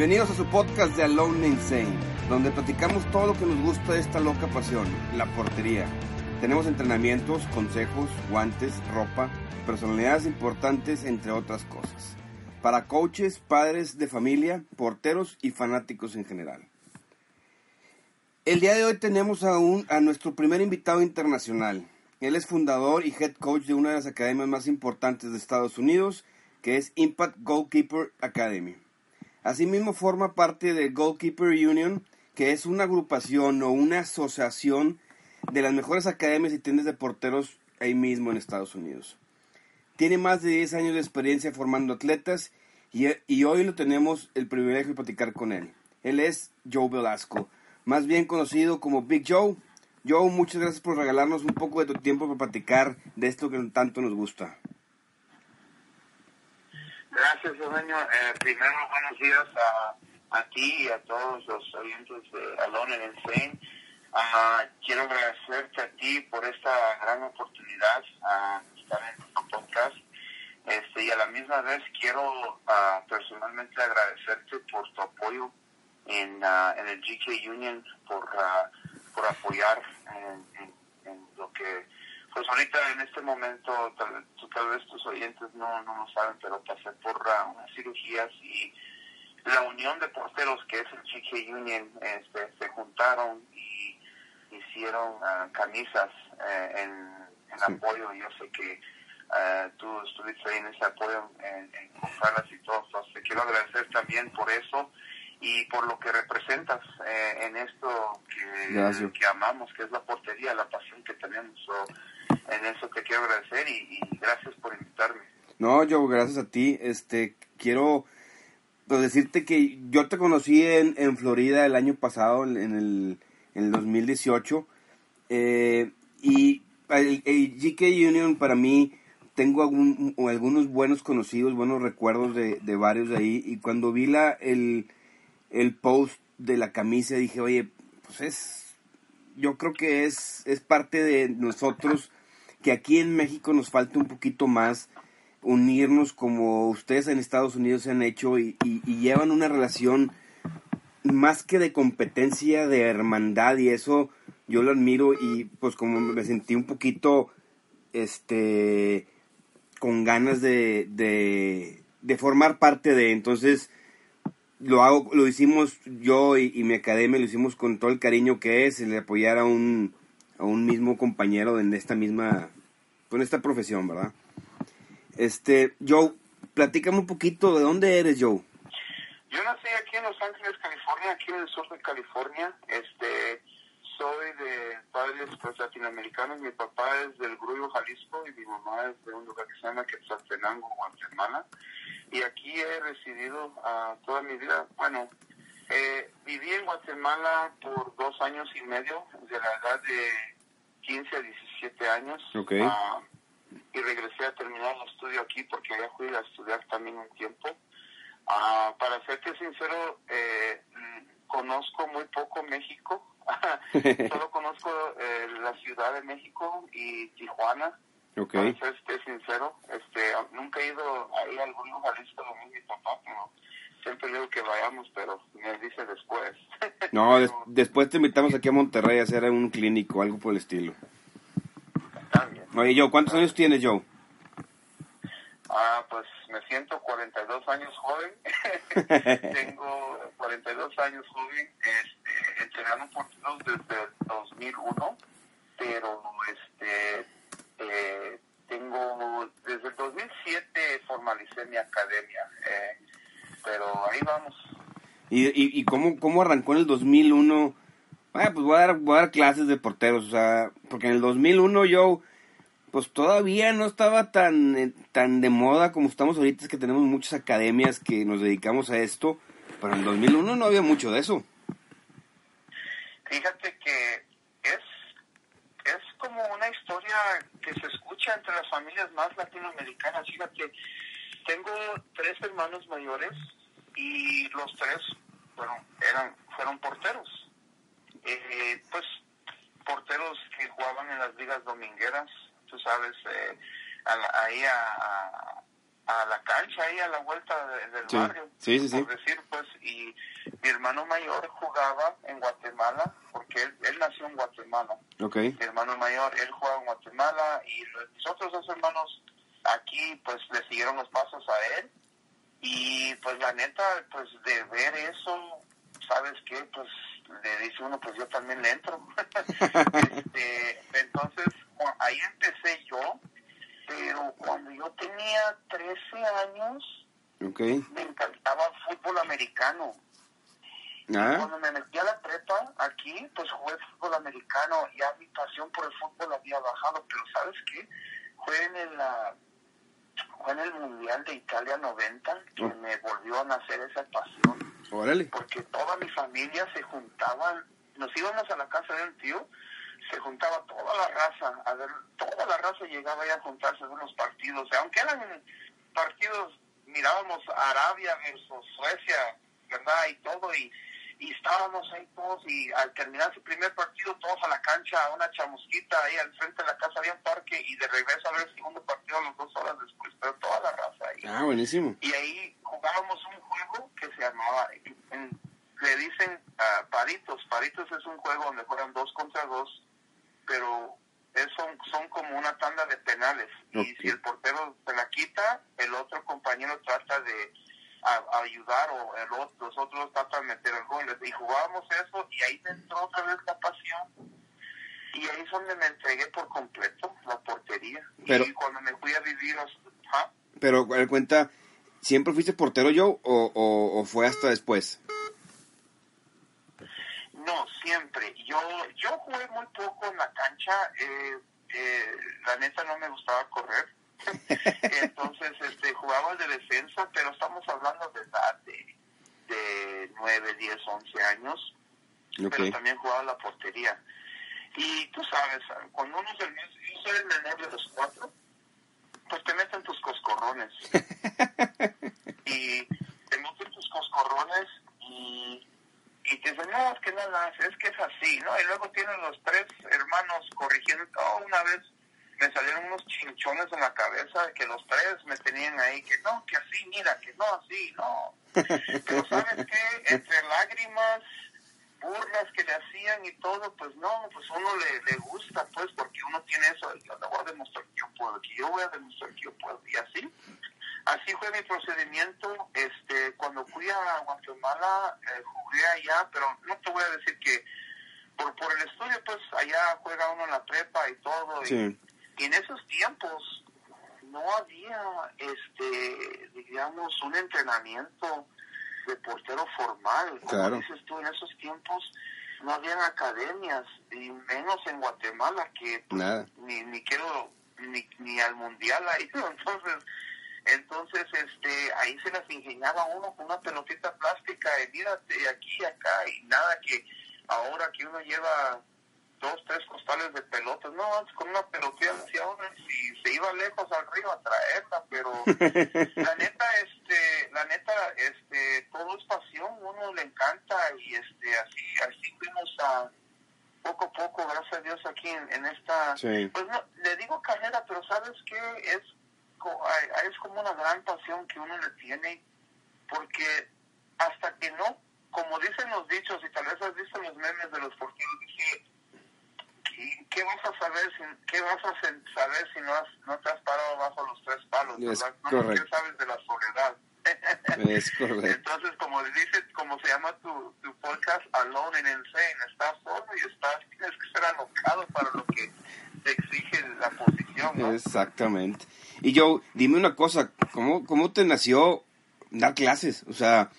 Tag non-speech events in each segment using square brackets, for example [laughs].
Bienvenidos a su podcast de Alone Insane, donde platicamos todo lo que nos gusta de esta loca pasión, la portería. Tenemos entrenamientos, consejos, guantes, ropa, personalidades importantes, entre otras cosas. Para coaches, padres de familia, porteros y fanáticos en general. El día de hoy tenemos a, un, a nuestro primer invitado internacional. Él es fundador y head coach de una de las academias más importantes de Estados Unidos, que es Impact Goalkeeper Academy. Asimismo forma parte de Goalkeeper Union, que es una agrupación o una asociación de las mejores academias y tiendas de porteros ahí mismo en Estados Unidos. Tiene más de 10 años de experiencia formando atletas y, y hoy lo tenemos el privilegio de platicar con él. Él es Joe Velasco, más bien conocido como Big Joe. Joe, muchas gracias por regalarnos un poco de tu tiempo para platicar de esto que tanto nos gusta. Gracias, Eugenio. Eh, primero, buenos días a, a ti y a todos los oyentes de Alone and Insane. Ah, quiero agradecerte a ti por esta gran oportunidad a estar en tu podcast. Este, y a la misma vez quiero ah, personalmente agradecerte por tu apoyo en, ah, en el GK Union, por, ah, por apoyar en lo que pues ahorita en este momento, tal, tal vez tus oyentes no, no lo saben, pero pasé por ah, unas cirugías y la unión de porteros que es el GK Union este, se juntaron y hicieron ah, camisas eh, en, en Sí. apoyo. Yo sé que ah, tú estuviste ahí en ese apoyo en, en comprarlas y todo. Entonces, te quiero agradecer también por eso y por lo que representas eh, en esto que, que amamos, que es la portería, la pasión que tenemos. So, en eso te quiero agradecer y, gracias por invitarme. No, Joe, gracias a ti. Este, quiero pues, decirte que yo te conocí en, en Florida el año pasado, en en el, en el 2018. eh, y el, el GK Union para mí, tengo algún- algunos buenos conocidos, buenos recuerdos de, de varios de ahí. Y cuando vi la, el, el post de la camisa, dije, oye, pues es, yo creo que es, es parte de nosotros que aquí en México nos falta un poquito más unirnos como ustedes en Estados Unidos se han hecho y, llevan una relación más que de competencia, de hermandad y eso yo lo admiro y pues como me sentí un poquito este con ganas de, de, de formar parte de entonces lo hago lo hicimos yo y, y mi academia lo hicimos con todo el cariño que es el apoyar a un a un mismo compañero en esta misma con esta profesión verdad este Joe platícame un poquito de dónde eres Joe Yo nací aquí en Los Ángeles, California, aquí en el sur de California. Este, soy de padres pues, latinoamericanos. Mi papá es del Grullo, Jalisco, y mi mamá es de un lugar que se llama Quetzaltenango, Guatemala. Y aquí he residido ah, toda mi vida. Bueno, eh, viví en Guatemala por dos años y medio, de la edad de 15 a 17 años. Ok. Ah, y regresé a terminar el estudio aquí porque allá fui a estudiar también un tiempo. Ah, para serte sincero, eh, conozco muy poco México. [laughs] Solo [laughs] conozco eh, la Ciudad de México y Tijuana. Ok. Para serte sincero, este, nunca he ido ahí a algún lugar mismo mi papá, pero siempre digo que vayamos, pero me dice después. [laughs] No, des- después te invitamos aquí a Monterrey a hacer un clínico, algo por el estilo. bien. Oye, Joe, ¿cuántos años tienes, Joe? Ah, pues me siento 42 años joven. [laughs] Tengo 42 años joven, este, entrenando porteros desde el 2001, pero este, eh, tengo desde el 2007 formalicé mi academia, eh, pero ahí vamos. ¿Y, y, y cómo, cómo arrancó en el 2001 Ah, pues voy a, dar, voy a dar clases de porteros, o sea, porque en el 2001 yo, pues todavía no estaba tan, eh, tan de moda como estamos ahorita, es que tenemos muchas academias que nos dedicamos a esto, pero en el 2001 no había mucho de eso. Fíjate que es, es como una historia que se escucha entre las familias más latinoamericanas. Fíjate, tengo tres hermanos mayores y los tres fueron, eran, fueron porteros. Eh, pues porteros que jugaban en las ligas domingueras, tú sabes, eh, ahí a, a, la cancha, ahí a la vuelta del barrio, por decir, pues, y mi hermano mayor jugaba en Guatemala, porque él, él nació en Guatemala. Okay. Mi hermano mayor, él jugaba en Guatemala, y mis otros dos hermanos aquí, pues, le siguieron los pasos a él, y pues la neta, pues, de ver eso, ¿sabes qué? Pues, le dice uno, pues yo también le entro. [laughs] este, entonces, ahí empecé yo, pero cuando yo tenía 13 años, me encantaba el fútbol americano. Ah. Cuando me metí a la prepa aquí, pues jugué fútbol americano, ya mi pasión por el fútbol había bajado, pero ¿sabes qué? Fue en el, fue en el Mundial de Italia 90 que me volvió a nacer esa pasión. Porque toda mi familia se juntaban, nos íbamos a la casa de un tío, se juntaba toda la raza, a ver, toda la raza llegaba a juntarse en unos partidos, aunque eran partidos, mirábamos Arabia versus Suecia, ¿verdad? Y todo, y, y estábamos ahí todos, y al terminar su primer partido, todos a la cancha, a una chamusquita, ahí al frente de la casa había un parque, y de regreso a ver el segundo partido a las dos horas después, pero toda la raza ahí. Ah, buenísimo. Y ahí jugábamos un juego que se llamaba, le dicen uh, paritos. Paritos es un juego donde juegan dos contra dos, pero es, son, son como una tanda de penales. Y si el portero se la quita, el otro compañero trata de ayudar o el los otros tratan de meter el gol. Y jugábamos eso y ahí me entró otra vez la pasión. Y ahí es donde me entregué por completo la portería. y cuando me fui a vivir... ¿ah? Pero, cuenta, ¿Siempre fuiste portero yo o, o, fue hasta después? No, siempre. Yo yo jugué muy poco en la cancha. Eh, eh, la neta no me gustaba correr. Entonces este, jugaba de defensa, pero estamos hablando de edad de, de 9, 10, 11 años. Pero también jugaba la portería. Y tú sabes, cuando uno es el, yo soy el menor de los cuatro, pues te meten tus coscorrones. [laughs] y te meten tus coscorrones y, y te dicen, no, es que no es que es así, ¿no? Y luego tienen los tres hermanos corrigiendo. Oh, una vez me salieron unos chinchones en la cabeza que los tres me tenían ahí, que no, que así, mira, que no, así, no. Pero ¿sabes qué? Entre lágrimas burlas que le hacían y todo, pues no, pues uno le, le gusta, pues, porque uno tiene eso, yo le voy a demostrar que yo puedo, que yo voy a demostrar que yo puedo, y así. Así fue mi procedimiento, este, cuando fui a Guatemala, eh, jugué allá, pero no te voy a decir que por, por el estudio, pues, allá juega uno en la prepa y todo, y, en esos tiempos no había, este, digamos, un entrenamiento de portero formal. Como dices tú, en esos tiempos no habían academias, y menos en Guatemala, que ni, ni quiero ni, ni al mundial ahí. [laughs] Entonces, entonces este ahí se las ingeniaba uno con una pelotita plástica, y mírate aquí y acá, y nada que ahora que uno lleva dos, tres costales de pelotas. No, antes con una pelotilla uno si se iba lejos al río a traerla, pero [laughs] la neta, este, la neta, este, todo es pasión, uno le encanta y este, así, así fuimos a poco a poco, gracias a Dios aquí en, esta, pues no, le digo carrera, pero sabes que es, es como una gran pasión que uno le tiene, porque hasta que no, como dicen los dichos, y tal vez has visto los memes de los porteros, dije, ¿qué vas a saber si, qué vas a saber si no, has, no te has parado bajo los tres palos? Es No, ¿Qué sabes de la soledad? [laughs] es correcto. Entonces, como dice, como se llama tu, tu podcast, Alone and Insane, estás solo y estás, tienes que ser alocado para lo que te exige la posición, ¿no? Exactamente. Y yo, dime una cosa, ¿cómo, cómo te nació dar clases? O sea,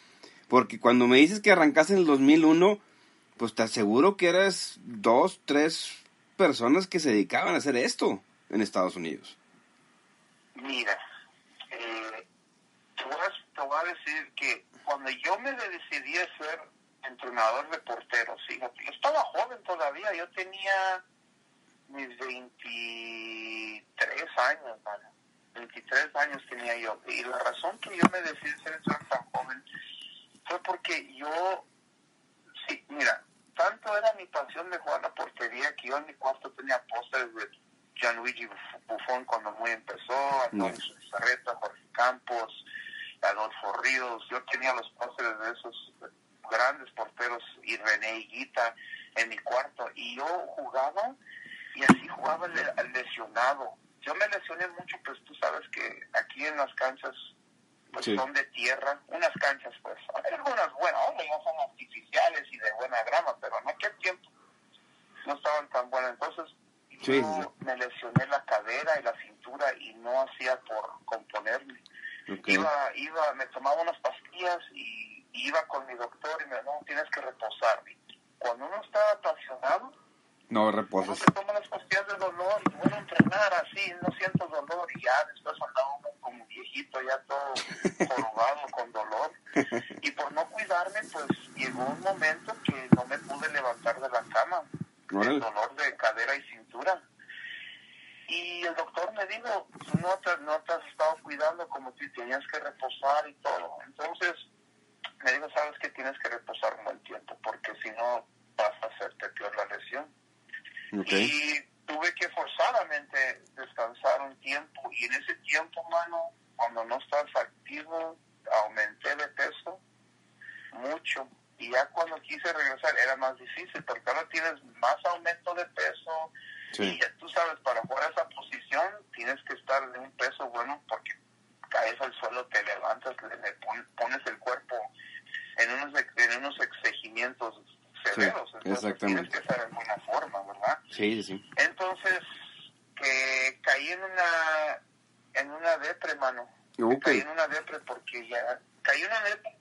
porque cuando me dices que arrancaste en el 2001 pues te aseguro que eras dos, tres personas que se dedicaban a hacer esto en Estados Unidos. Mira, eh, te, voy a, decir que cuando yo me decidí a ser entrenador de porteros, fíjate, yo estaba joven todavía, yo tenía mis 23 años, ¿vale? 23 años tenía yo. Y la razón que yo me decidí ser tan joven fue porque yo, sí, mira, tanto era mi pasión de jugar la portería que yo en mi cuarto tenía pósteres de Gianluigi Buffon cuando muy empezó, Antonio Zarreta, Jorge Campos, Adolfo Ríos. Yo tenía los pósteres de esos grandes porteros y René Higuita en mi cuarto. Y yo jugaba y así jugaba lesionado. Yo me lesioné mucho, pues tú sabes que aquí en las canchas pues son de tierra, unas canchas pues, hay algunas buenas, ya son artificiales y de buena grama, pero en aquel tiempo no estaban tan buenas. Entonces yo me lesioné la cadera y la cintura y no hacía por componerme. Iba, iba, me tomaba unas pastillas y, iba con mi doctor y me dijo, no, tienes que reposar. Cuando uno está apasionado, no reposas. Uno se toma las pastillas de dolor y bueno, entrenar así, no siento dolor y ya después andaba uno como viejito, ya todo jorobado con dolor. [laughs] Y por no cuidarme, pues llegó un momento que no me pude levantar de la cama. El dolor de cadera y cintura. Y el doctor me dijo, no te, no te has estado cuidando como si tenías que reposar y todo. Entonces, me dijo, sabes que tienes que reposar un buen tiempo, porque si no vas a hacerte peor la lesión. Y tuve que forzadamente descansar un tiempo. Y en ese tiempo, mano, cuando no estás activo, aumenté de peso mucho. Y ya cuando quise regresar era más difícil, porque ahora tienes más aumento de peso. Y ya tú sabes, para jugar esa posición tienes que estar en un peso bueno, porque caes al suelo, te levantas, le, pones el cuerpo en unos, en unos exigimientos severos. entonces tienes que estar en buena forma, ¿verdad? Sí, sí. Entonces, que caí en una, en una depre, mano. Caí en una depre porque ya, caí en una depre.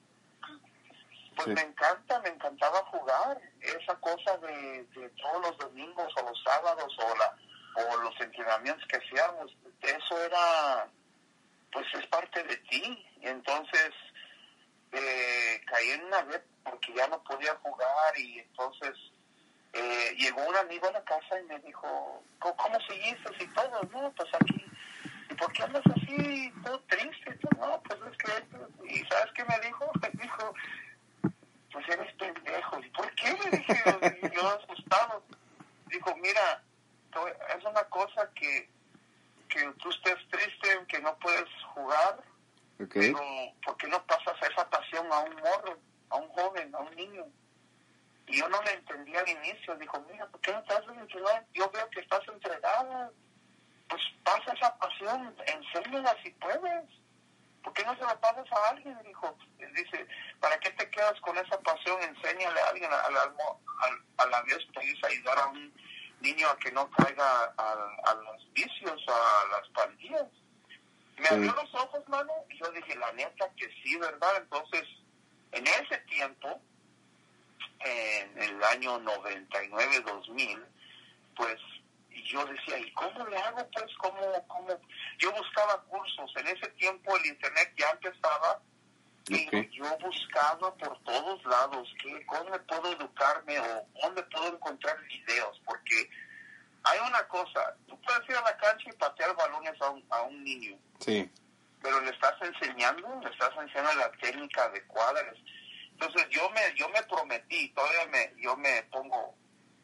Pues me encanta, me encantaba jugar. Esa cosa de, de todos los domingos o los sábados o, la, o los entrenamientos que hacíamos, eso era, pues es parte de ti. Entonces, eh, caí en una depre porque ya no podía jugar y entonces eh, llegó un amigo a la casa y me dijo, ¿cómo, seguiste y todo? No, pues aquí. ¿Y por qué andas así, todo triste? No, pues es que... ¿Y sabes qué me dijo? [laughs] Me dijo, pues eres pendejo. ¿Y por qué? Le dije, yo asustado. Dijo, mira, es una cosa que, que tú estés triste, que no puedes jugar, okay. pero ¿por qué no pasas esa pasión a un morro? a un joven, a un niño. Y yo no le entendía al inicio. Dijo, mira, ¿por qué no te haces entrenar? Yo veo que estás entregado. Pues pasa esa pasión, enséñala si puedes. ¿Por qué no se la pasas a alguien? Dijo, dice, ¿para qué te quedas con esa pasión? Enséñale a alguien, a, la, a, la vez puedes ayudar a un niño a que no caiga a, los vicios, a las pandillas. Me abrió los ojos, mano, y yo dije, la neta que sí, ¿verdad? Entonces, en ese tiempo, en el año 99-2000, pues yo decía, ¿y cómo le hago? Pues, ¿cómo, cómo? Yo buscaba cursos. En ese tiempo el Internet ya empezaba y yo buscaba por todos lados que, cómo puedo educarme o dónde puedo encontrar videos. Porque hay una cosa, tú puedes ir a la cancha y patear balones a un, a un niño. Sí pero le estás enseñando, le estás enseñando la técnica adecuada. Entonces yo me yo me prometí, todavía me yo me pongo,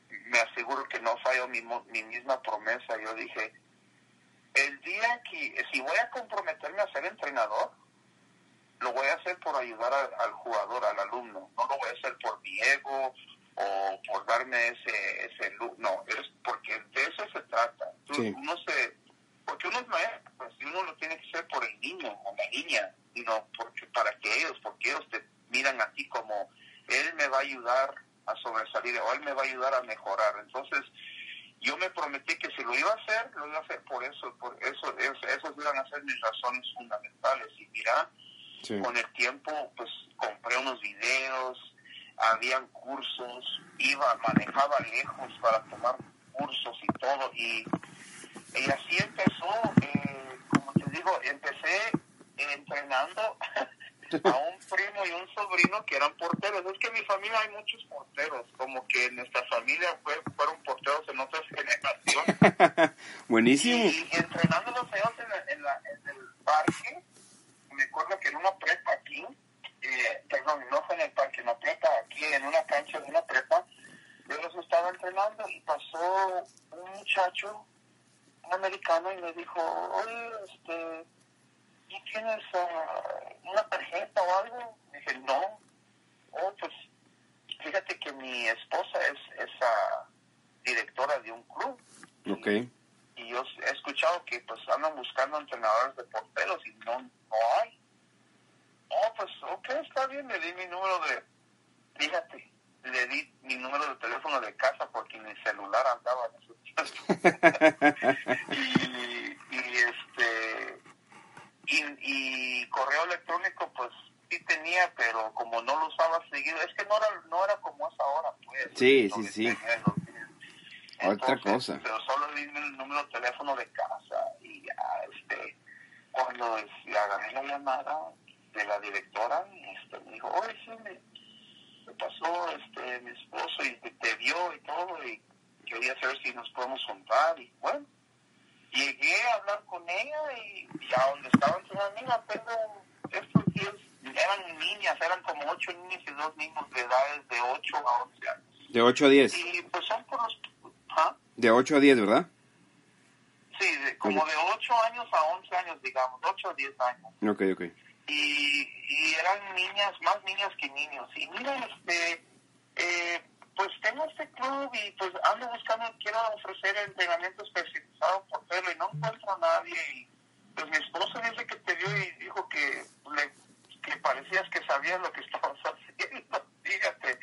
me aseguro que no fallo mi, mi misma promesa. Yo dije, el día que, si voy a comprometerme a ser entrenador, lo voy a hacer por ayudar al jugador, al alumno. No lo voy a hacer por mi ego o por darme ese, ese no, es porque de eso se trata. Uno se porque uno es maestro, pues, y uno lo tiene que hacer por el niño o la niña, sino porque para que ellos, porque ellos te miran a ti como él me va a ayudar a sobresalir o él me va a ayudar a mejorar. Entonces, yo me prometí que si lo iba a hacer, lo iba a hacer por eso, por eso, esos iban a ser mis razones fundamentales. Y mira, con el tiempo, pues compré unos videos, habían cursos, iba, manejaba lejos para tomar cursos y todo, y, y así empezó, eh, como te digo, empecé entrenando [laughs] a un primo y un sobrino que eran porteros. Es que en mi familia hay muchos porteros, como que nuestra familia fue, fueron porteros en otras generaciones. [laughs] Buenísimo. Y, entrenando los ellos en, en, el parque, me acuerdo que en una prepa aquí, eh, perdón, no fue en el parque, en la prepa aquí, en una cancha de una prepa, yo los estaba entrenando y pasó un muchacho, un americano, y me dijo, oye, este, ¿y tienes uh, una tarjeta o algo? dije, no. Oh, pues, fíjate que mi esposa es esa directora de un club. Ok. Y, y yo he escuchado que pues andan buscando entrenadores de porteros y no, no hay. Oh, pues, ok, está bien, le di mi número de, fíjate, le di mi número de teléfono de casa porque mi celular andaba en y, [laughs] [laughs] y, y correo electrónico pues sí tenía, pero como no lo usaba seguido, es que no era, no era como es ahora, pues. Sí, sí, sí. Otra cosa. Pero solo di el número de teléfono de casa y ya, este, cuando le agarré la llamada de la directora, este, me dijo, oye, sí, me, me pasó este, mi esposo y te, te vio y todo y quería saber si nos podemos juntar y bueno, llegué a hablar con ella y, y a donde estaban sus amigas, tengo estos días, eran niñas, eran como ocho niñas y dos niños de edades de 8 a 11 años. De 8 a 10. Y pues son por los... ¿ah? De 8 a 10, ¿verdad? Sí, de, como de 8 años a 11 años, digamos, 8 a 10 años. Ok, ok. Y, y eran niñas, más niñas que niños. Y mira, este, eh, pues tengo este club y pues ando buscando, quiero ofrecer entrenamiento especializado por pelo y no encuentro a nadie. Y pues mi esposo dice que te vio y dijo que, le, que parecías que sabías lo que [laughs] estabas haciendo, fíjate.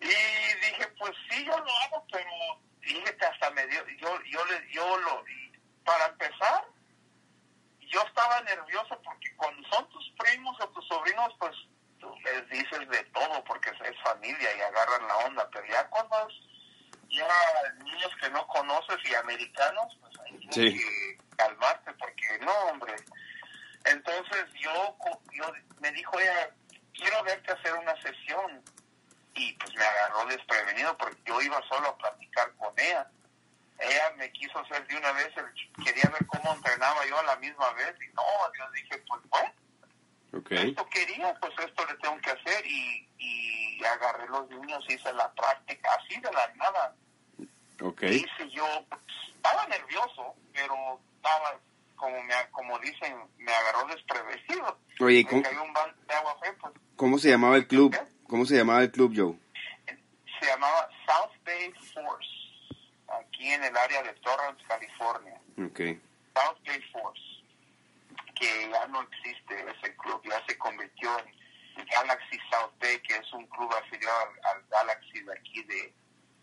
Y dije, pues sí, yo lo hago, pero que hasta me dio, yo, yo, le, yo lo, para empezar, yo estaba nervioso porque cuando son tus primos o tus sobrinos, pues les dices de todo porque es familia y agarran la onda, pero ya cuando es ya niños que no conoces y americanos, pues hay Sí. que calmarte porque no, hombre. Entonces yo, yo me dijo ella, quiero verte hacer una sesión y pues me agarró desprevenido porque yo iba solo a platicar con ella. Ella me quiso hacer de una vez, el- quería ver cómo entrenaba yo a la misma vez y no, yo dije, pues bueno Ok. esto quería, pues esto le tengo que hacer y, y agarré los niños, hice la práctica, así de la nada. Ok. Hice yo, pues, estaba nervioso, pero estaba, como me como dicen, me agarró desprevenido. Oye, ¿y cómo, un de agua fría, pues cómo se llamaba el club? ¿Cómo se llamaba el club, Joe? se llamaba South Bay Force, aquí en el área de Torrance, California. Ok. South Bay Force, que ya no existe ese club, ya se convirtió en Galaxy South Bay, que es un club afiliado al, al Galaxy de aquí de,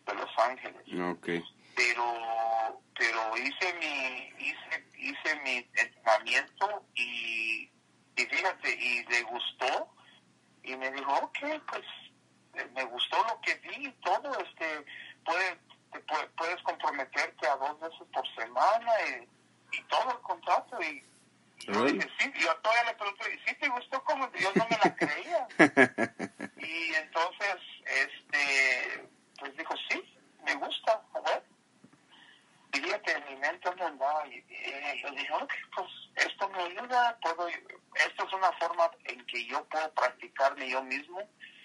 de Los Ángeles. Ok. Pero pero hice mi hice hice mi entrenamiento y, y fíjate y le gustó y me dijo ok pues eh, me gustó lo que vi y todo este puede, te puede- puedes comprometerte a dos veces por semana y, y todo el contrato y yo dije, sí, yo todavía le pregunté, ¿y sí te gustó como yo no me la creía? [laughs] y entonces, este, pues dijo, sí, me gusta, a ver. Y fíjate, en mi mente no andaba, y, y yo dije, ok, pues esto me ayuda, puedo, esto es una forma en que yo puedo practicarme yo mismo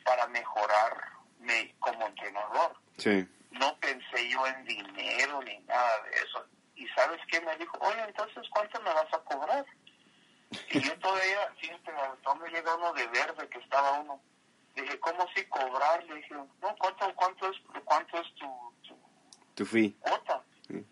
para mejorarme como entrenador Sí. no pensé yo en dinero ni nada de eso. Y sabes qué me dijo, oye, entonces ¿cuánto me vas a cobrar? Y yo todavía, fíjate, uno de verde que estaba uno. Dije, ¿cómo si cobrar? Le dije, no, ¿cuánto, cuánto es, cuánto es tu, tu Tu fee. cuota? Sí.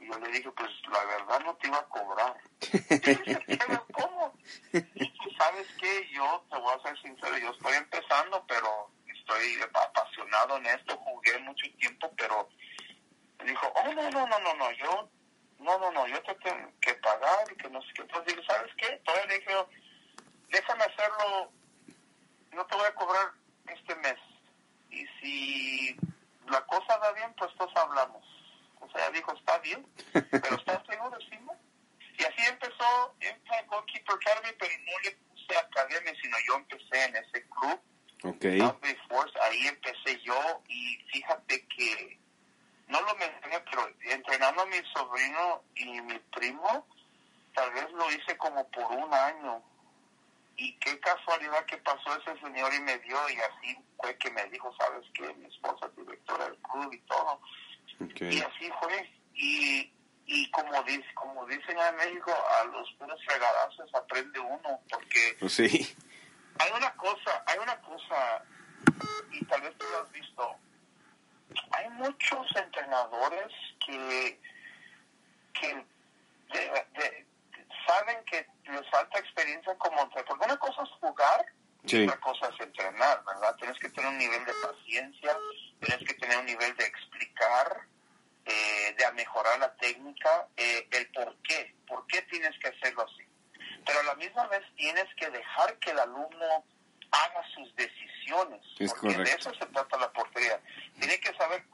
Y yo le dije, pues la verdad no te iba a cobrar. [laughs] Y dice, "¿Pero ¿cómo? Y tú sabes que yo, te voy a ser sincero, yo estoy empezando, pero estoy apasionado en esto, jugué mucho tiempo, pero me dijo, oh, no, no, no, no, no, yo, no, no, no, yo te tengo que pagar y que no sé qué. Entonces digo, ¿sabes qué? Todavía le dije, déjame hacerlo, no te voy a cobrar este mes, si la cosa va bien, pues todos hablamos. O sea, dijo, está bien, pero ¿estás seguro? Sí, ¿no? Y así empezó, en Goalkeeper Academy, pero no le puse academia, sino yo empecé en ese club. Okay. Force, ahí empecé yo y fíjate que no lo mencioné, pero entrenando a mi sobrino y mi primo, tal vez lo hice como por un año. Y qué casualidad que pasó ese señor y me dio, y así fue que me dijo, ¿sabes qué? Mi esposa es directora del club y todo. Y así fue. Y, y como, dice, como dicen en México, a los puros fregadazos aprende uno, porque... Pues sí. Hay una cosa, hay una cosa, y tal vez tú lo has visto, hay muchos entrenadores que, que saben que les falta experiencia como entrenador. Porque una cosa es jugar y otra cosa es entrenar, ¿verdad? Tienes que tener un nivel de paciencia, tienes que tener un nivel de explicar, eh, de mejorar la técnica, eh, el por qué, por qué tienes que hacerlo así. Pero a la misma vez tienes que dejar que el alumno haga sus decisiones, porque de eso se trata la portería. Tiene que saber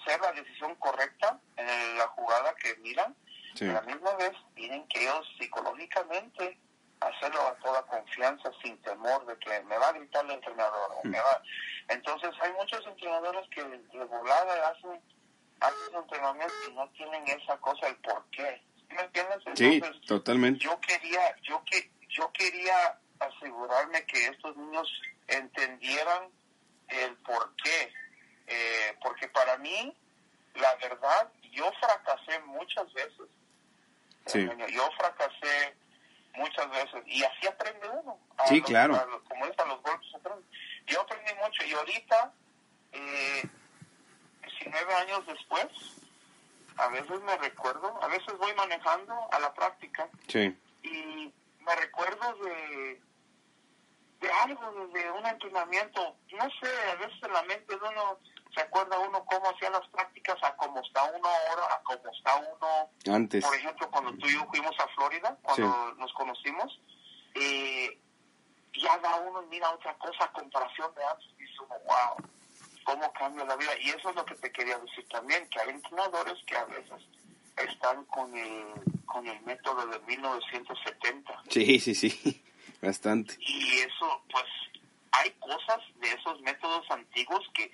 hacer la decisión correcta en la jugada que miran, a la misma vez tienen que ellos psicológicamente hacerlo a toda confianza, sin temor de que me va a gritar el entrenador. O me va. Entonces hay muchos entrenadores que de volada hacen, hacen entrenamiento y no tienen esa cosa, el por qué. ¿Me entiendes? sí, totalmente. Yo quería, yo que, yo quería asegurarme que estos niños entendieran el por qué. Eh, porque para mí, la verdad, yo fracasé muchas veces. Sí. Yo fracasé muchas veces y así aprende uno. sí, claro. como es a los golpes Yo aprendí mucho y ahorita, eh, 19 años después, a veces me recuerdo, a veces voy manejando a la práctica sí. y me recuerdo de, de algo, de un entrenamiento, no sé, a veces en la mente de uno se acuerda uno cómo hacía las prácticas a cómo está uno ahora, a cómo está uno antes. Por ejemplo, cuando tú y yo fuimos a Florida, cuando nos conocimos, eh, ya da uno, mira otra cosa a comparación de antes, dice uno, wow, cómo cambia la vida. Y eso es lo que te quería decir también, que hay entrenadores que a veces están con el, con el método de 1970. Sí, sí, sí, [laughs] bastante. Y eso, pues, hay cosas de esos métodos antiguos que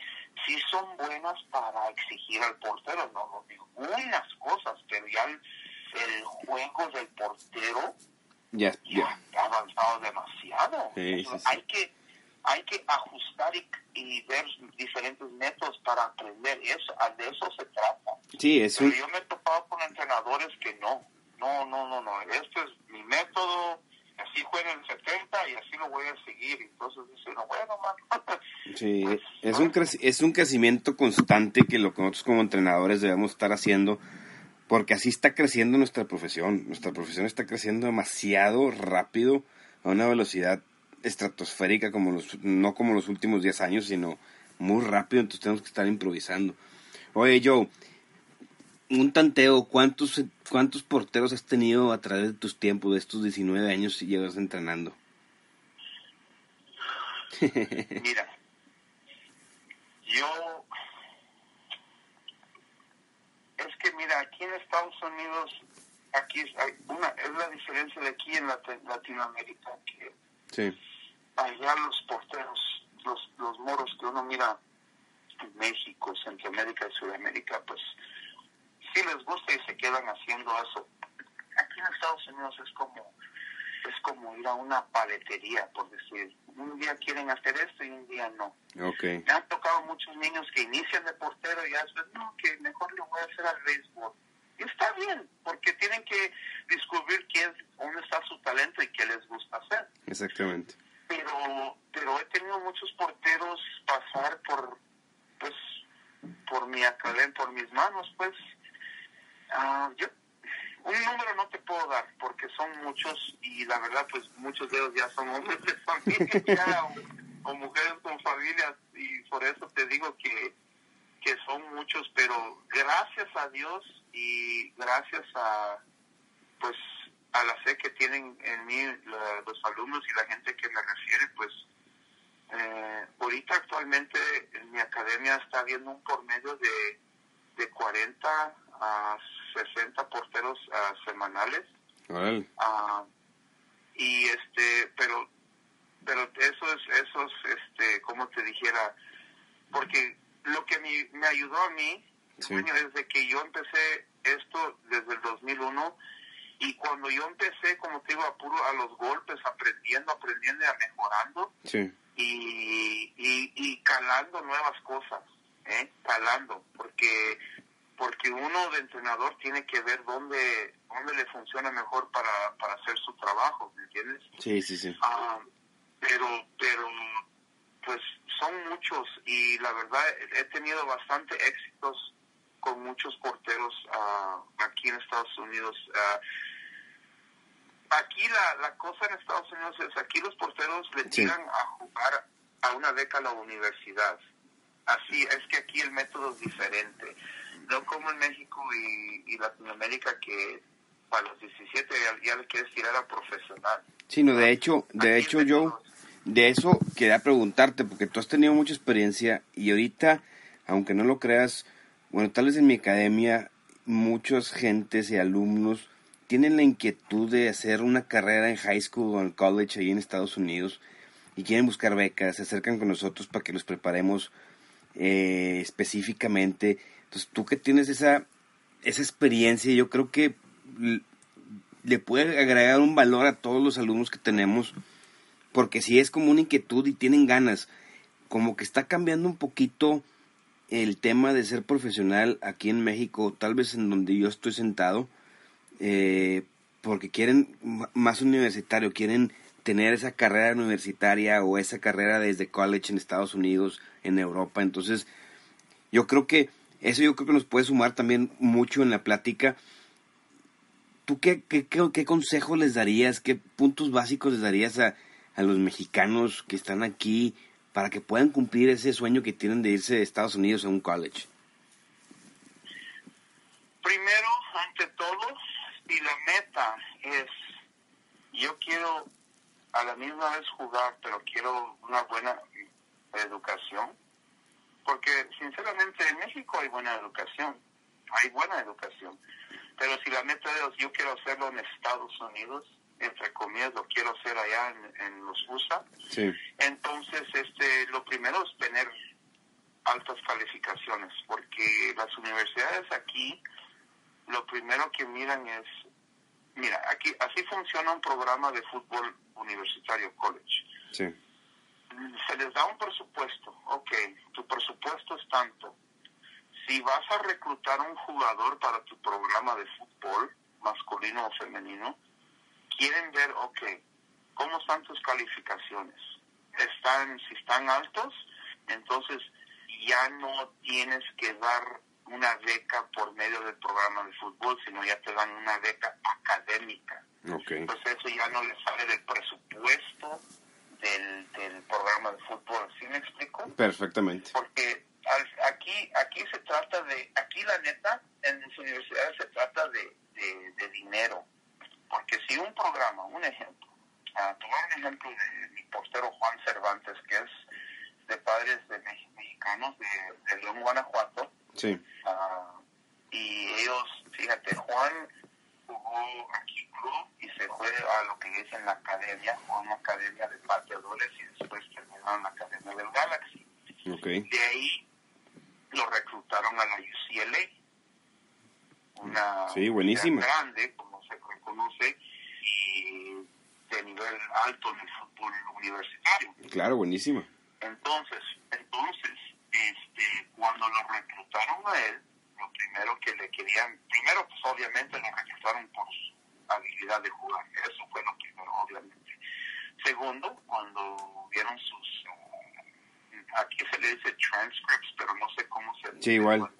sí son buenas para exigir al portero, no lo digo, unas cosas, pero ya el, juego del portero ya, ha avanzado demasiado. Hay que hay que ajustar y, ver diferentes métodos para aprender. Eso, de eso se trata. Sí, eso. yo me he topado con entrenadores que no, no, no, no, no. Este es mi método así fue en el 70 y así lo voy a seguir. Entonces dice, no, bueno, man. [laughs] Sí, pues, es, un es un crecimiento constante que lo que nosotros como entrenadores debemos estar haciendo, porque así está creciendo nuestra profesión. Nuestra profesión está creciendo demasiado rápido, a una velocidad estratosférica, como los, no como los últimos 10 años, sino muy rápido, entonces tenemos que estar improvisando. Oye, Joe, un tanteo, ¿cuántos, ¿cuántos porteros has tenido a través de tus tiempos, de estos 19 años y llevas entrenando? [laughs] Mira, yo... Es que mira, aquí en Estados Unidos, aquí es, hay una, es la diferencia de aquí en Latinoamérica, que sí. Allá los porteros, los, los moros que uno mira en México, Centroamérica y Sudamérica, pues sí les gusta y se quedan haciendo eso. Aquí en Estados Unidos es como es como ir a una paletería, por decir, un día quieren hacer esto y un día no. Okay. Me han tocado muchos niños que inician de portero y después, no, que mejor lo voy a hacer al béisbol. Y está bien, porque tienen que descubrir quién, dónde está su talento y qué les gusta hacer. Exactamente. Pero, pero he tenido muchos porteros pasar por, pues, por mi academia, por mis manos, pues, Ah, yo un número no te puedo dar porque son muchos y la verdad pues muchos de ellos ya son hombres de [laughs] familia o, mujeres con familias y por eso te digo que, que son muchos pero gracias a Dios y gracias a pues a la fe que tienen en mí los alumnos y la gente que me refiere pues eh, ahorita actualmente en mi academia está habiendo un promedio de, de 40 a 60 porteros ah, semanales. Ah, y este, pero pero eso es, eso es, este, como te dijera, porque lo que me, me ayudó a mí, desde que yo empecé esto desde el 2001, y cuando yo empecé, como te digo, a, puro, a los golpes, aprendiendo, aprendiendo y mejorando, y, y, calando nuevas cosas, ¿eh? calando, porque porque uno de entrenador tiene que ver dónde dónde le funciona mejor para, para hacer su trabajo, ¿me entiendes? Sí, sí, sí. Ah, pero, pero, pues son muchos y la verdad he tenido bastante éxitos con muchos porteros uh, aquí en Estados Unidos. Uh, aquí la, la cosa en Estados Unidos es, aquí los porteros le tiran a jugar a una beca a la universidad. Así es que aquí el método es diferente. No como en México y, y Latinoamérica que para los 17 ya, le quieres tirar a profesional. Sí, no, de hecho, de hecho yo de eso quería preguntarte porque tú has tenido mucha experiencia y ahorita, aunque no lo creas, bueno, tal vez en mi academia muchas gentes y alumnos tienen la inquietud de hacer una carrera en high school o en college ahí en Estados Unidos y quieren buscar becas, se acercan con nosotros para que los preparemos eh, específicamente. Entonces, tú que tienes esa, esa experiencia, yo creo que le puede agregar un valor a todos los alumnos que tenemos, porque si es como una inquietud y tienen ganas, como que está cambiando un poquito el tema de ser profesional aquí en México, tal vez en donde yo estoy sentado, eh, porque quieren más universitario, quieren tener esa carrera universitaria o esa carrera desde college en Estados Unidos, en Europa. Entonces, yo creo que eso yo creo que nos puede sumar también mucho en la plática. ¿Tú qué, qué, qué, consejo les darías, qué puntos básicos les darías a, a los mexicanos que están aquí para que puedan cumplir ese sueño que tienen de irse de Estados Unidos a un college? Primero, ante todo, y la meta es, yo quiero a la misma vez jugar, pero quiero una buena educación, porque sinceramente en México hay buena educación, hay buena educación, pero si la meta es yo quiero hacerlo en Estados Unidos, entre comillas lo quiero hacer allá en, los USA, entonces este lo primero es tener altas calificaciones, porque las universidades aquí lo primero que miran es, mira, aquí así funciona un programa de fútbol universitario college. Sí. Se les da un presupuesto, ok, tu presupuesto es tanto. Si vas a reclutar un jugador para tu programa de fútbol, masculino o femenino, quieren ver, ok, ¿cómo están tus calificaciones? Están, si están altos, entonces ya no tienes que dar una beca por medio del programa de fútbol, sino ya te dan una beca académica. Okay. Entonces eso ya no le sale del presupuesto del, del programa de fútbol. ¿Sí me explico? Perfectamente. Porque aquí aquí se trata de, aquí la neta, en las universidades se trata de, de, dinero. Porque si un programa, un ejemplo, uh, tomar un ejemplo de mi portero Juan Cervantes, que es de padres de mexicanos de, de León, Guanajuato, Sí. Ah, y ellos, fíjate, Juan jugó aquí club y se fue a lo que dicen la academia, una academia de pateadores y después terminó en la academia del Galaxy. Okay. De ahí lo reclutaron a la UCLA, una sí, buenísima. grande, como se reconoce, y de nivel alto en el fútbol universitario. Claro, buenísima. Entonces, entonces, este, cuando lo reclutaron a él, lo primero que le querían, primero pues obviamente lo reclutaron por su habilidad de jugar, eso fue lo primero, obviamente. Segundo, cuando vieron sus, uh, aquí se le dice transcripts, pero no sé cómo se dice. Sí, igual.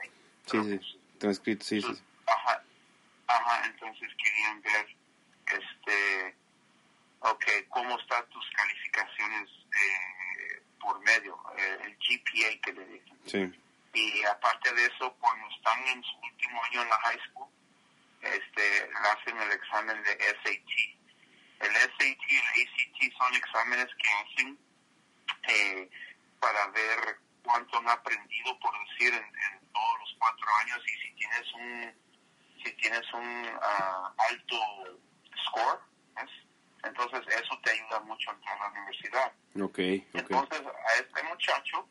Sí, sí, transcripts, sí, sí. Ajá, ajá, entonces querían ver, este, ok, cómo están tus calificaciones de por medio, eh, el GPA que le dicen. Sí. Y aparte de eso, cuando están en su último año en la high school, este, hacen el examen de SAT. El SAT y el ACT son exámenes que hacen eh, para ver cuánto han aprendido, por decir, en, todos los cuatro años y si tienes un, si tienes un ah, alto score, entonces eso te ayuda mucho a entrar a la universidad. Okay, Entonces a este muchacho,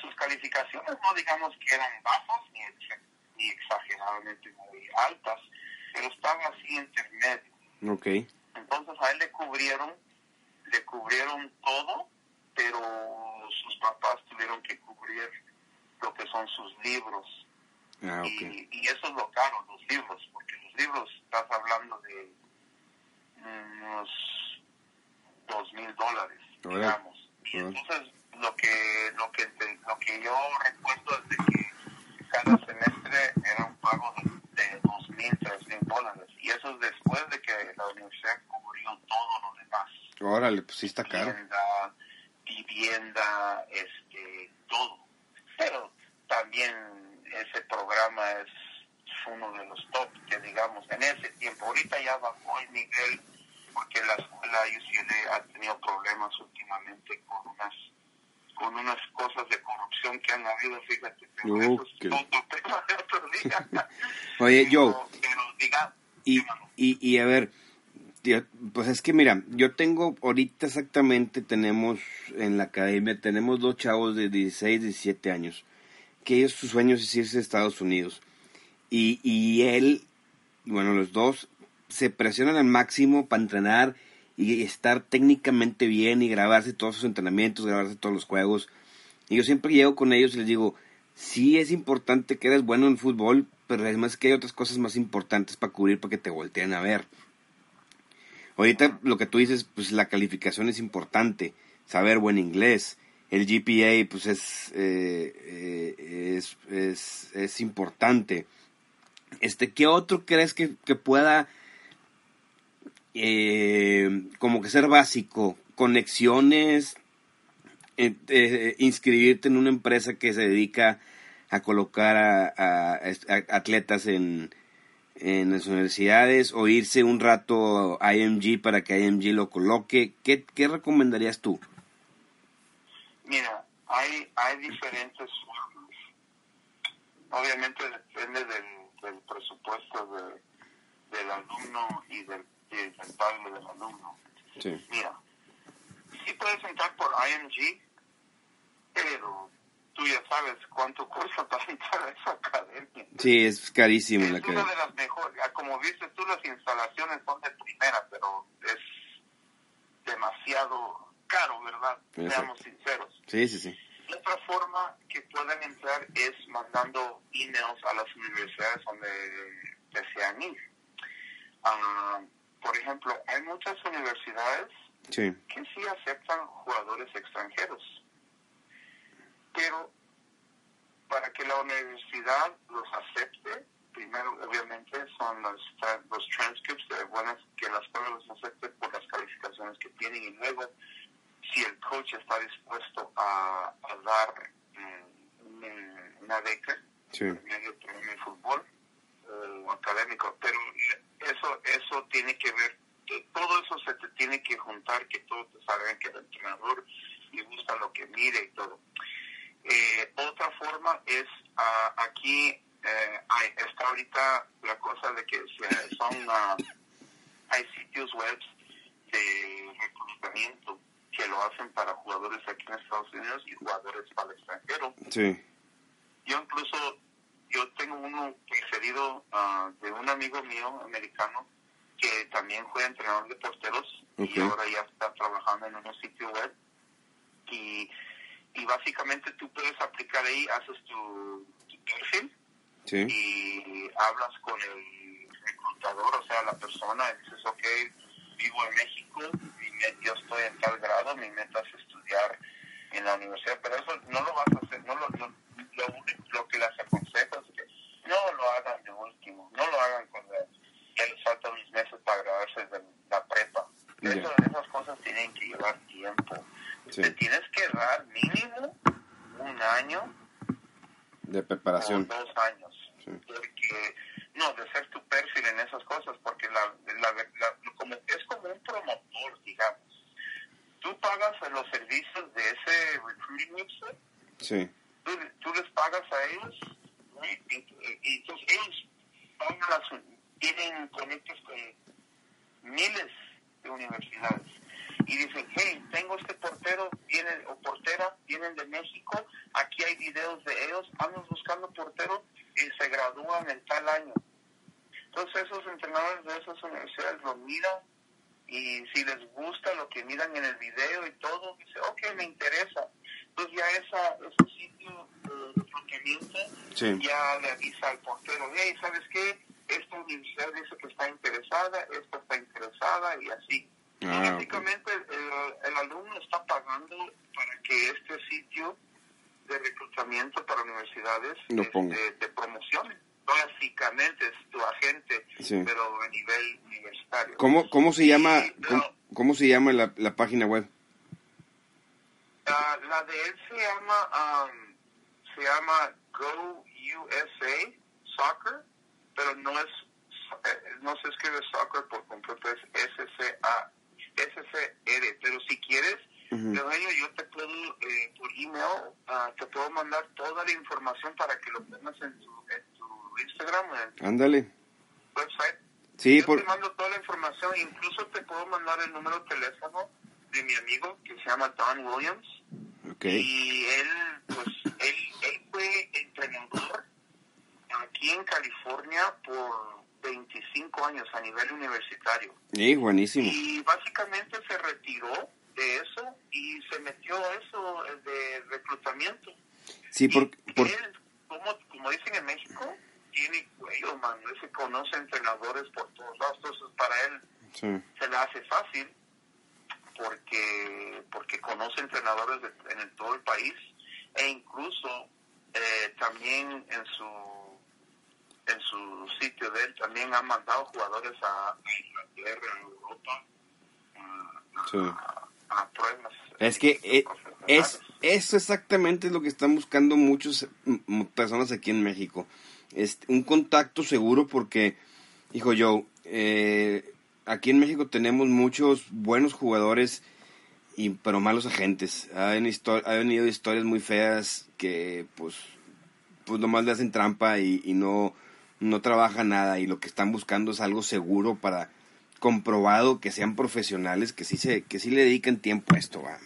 sus calificaciones no digamos que eran bajas ni, ni exageradamente muy altas, pero estaban así intermedio. Okay. Entonces a él le cubrieron, le cubrieron todo, pero sus papás tuvieron que cubrir lo que son sus libros. Ah, y, y, eso es lo caro, los libros, porque los libros estás hablando de unos dos mil dólares, digamos. Y entonces lo que, lo que lo que yo recuerdo es de que cada semestre era un pago de, dos mil, tres mil dólares. Y eso es después de que la universidad cubrió todo lo demás. Órale, pues sí está caro. Vivienda, vivienda, este, todo. Pero también ese programa es uno de los top que digamos en ese tiempo. Ahorita ya bajó el nivel porque la escuela UCLA ha tenido problemas últimamente con unas con unas cosas de corrupción que han habido, fíjate, pero eso es tema de otro día. [laughs] Oye, yo... Pero, diga, y, y, y a ver, pues es que mira, yo tengo ahorita exactamente, tenemos en la academia, tenemos dos chavos de 16, 17 años, que ellos su sueño es irse a Estados Unidos. Y, y él, bueno, los dos se presionan al máximo para entrenar y estar técnicamente bien y grabarse todos sus entrenamientos, grabarse todos los juegos. Y yo siempre llego con ellos y les digo, sí es importante que eres bueno en fútbol, pero además que hay otras cosas más importantes para cubrir para que te volteen a ver. Ahorita lo que tú dices, pues la calificación es importante, saber buen inglés, el GPA pues es, eh, eh, es, es, es, importante. Este, ¿Qué otro crees que, que pueda eh, como que ser básico, conexiones, eh, eh, inscribirte en una empresa que se dedica a colocar a, atletas en, en, las universidades o irse un rato a IMG para que IMG lo coloque. ¿Qué, qué recomendarías tú? Mira, hay, hay diferentes. Obviamente depende del, del presupuesto de, del alumno y del el padre del alumno. Sí. Mira, sí puedes entrar por IMG, pero tú ya sabes cuánto cuesta [laughs] para entrar a esa academia. Sí, es carísimo es la academia. una de las mejores. Ah, como viste tú, las instalaciones son de primera, pero es demasiado caro, ¿verdad? Seamos sinceros. Sí, sí, sí. Otra forma que pueden entrar es mandando emails a las universidades donde desean ir. Uh, por ejemplo, hay muchas universidades que sí aceptan jugadores extranjeros, pero para que la universidad los acepte, primero obviamente son los, los transcripts de buenas que la escuela los acepte por las calificaciones que tienen y luego si el coach está dispuesto a, dar mm, una beca en medio de fútbol o académico, pero eso eso tiene que ver, todo eso se te tiene que juntar, que todos te saben que el entrenador le gusta lo que mire y todo. Eh, otra forma es, uh, aquí eh, hay, está ahorita la cosa de que son, uh, hay sitios web de reclutamiento que lo hacen para jugadores aquí en Estados Unidos y jugadores para el extranjero. Sí. Yo incluso yo tengo uno preferido uh, de un amigo mío americano que también fue entrenador de porteros y ahora ya está trabajando en un sitio web y, y básicamente tú puedes aplicar ahí, haces tu, perfil y hablas con el reclutador, o sea, la persona, y dices, ok, vivo en México, yo estoy en tal grado, mi meta es estudiar en la universidad, pero eso no lo vas a hacer, no lo, lo, lo que les aconsejo es que no lo hagan de último, no lo hagan cuando ya les faltan mis meses para graduarse de la prepa. Eso, esas cosas tienen que llevar tiempo. Te tienes que dar mínimo un año de preparación. O dos años. Porque, no, de hacer tu perfil en esas cosas, porque la, la, como, es como un promotor, digamos. Tú pagas los servicios de ese Sí. Tú, tú les pagas a ellos, y, y- y entonces ellos las, tienen conectos con miles de universidades y dicen, hey, tengo este portero, viene, o portera, vienen de México, aquí hay videos de ellos, andan buscando porteros y se gradúan en tal año. Entonces esos entrenadores de esas universidades lo miran y si les gusta lo que miran en el video y todo, dice, ok, me interesa. Entonces ya esa, ese sitio de reclutamiento Sí. ya le avisa al portero, hey, ¿sabes qué? Esta universidad dice que está interesada, esta está interesada y así. Ah, y el, el alumno está pagando para que este sitio de reclutamiento para universidades Lo este, ponga. te promocione. Básicamente es tu agente, Sí. pero a nivel universitario. ¿Cómo, cómo se llama, cómo, cómo se llama la, la página web? Ah, la de él se llama um, se llama Go USA Soccer, pero no es eh, no se escribe soccer por completo es S C A S C R. Pero si quieres, Ujú. Eugenio, yo te puedo eh, por email ah, te puedo mandar toda la información para que lo pongas en tu, en tu Instagram tu Ándale. website. Sí, Yo por, te mando toda la información, incluso te puedo mandar el número de teléfono de mi amigo que se llama Don Williams. ok. Y él, pues, [laughs] él, él fue entrenador aquí en California por 25 años a nivel universitario. Sí, buenísimo. Y básicamente se retiró de eso y se metió a eso eh, de reclutamiento. Sí, por, Y por, él, como, como dicen en México, tiene cuello, man. Él se conoce entrenadores por todos lados. Entonces, para él sí. se le hace fácil porque porque conoce entrenadores de- en el- todo el país e incluso eh, también en su en su sitio de él también ha mandado jugadores a, Inglaterra, a Europa, a, Sí. a- a pruebas. Es que eh, es, profesionales. eso exactamente es lo que están buscando muchas personas aquí en México. Este, un contacto seguro porque, hijo yo, eh, aquí en México tenemos muchos buenos jugadores, y pero malos agentes. Han, han venido historias muy feas que pues, pues nomás le hacen trampa y, no, no trabajan nada y lo que están buscando es algo seguro para comprobado que sean profesionales que sí se que sí le dediquen tiempo a esto va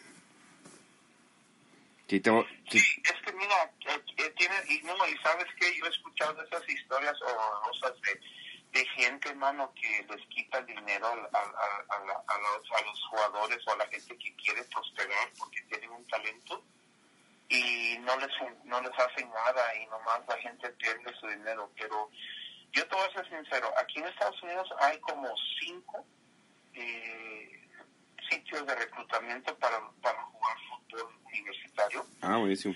Sí, es que mira, y no, y sabes que yo he escuchado esas historias horrorosas de, de gente, hermano, que les quita el dinero a, la- a los, a los jugadores o a la gente que quiere prosperar porque tienen un talento y no les, no les hacen nada y nomás la gente pierde su dinero. Pero yo te voy a ser sincero, aquí en Estados Unidos hay como cinco eh, sitios de reclutamiento para, para jugar fútbol universitario ah buenísimo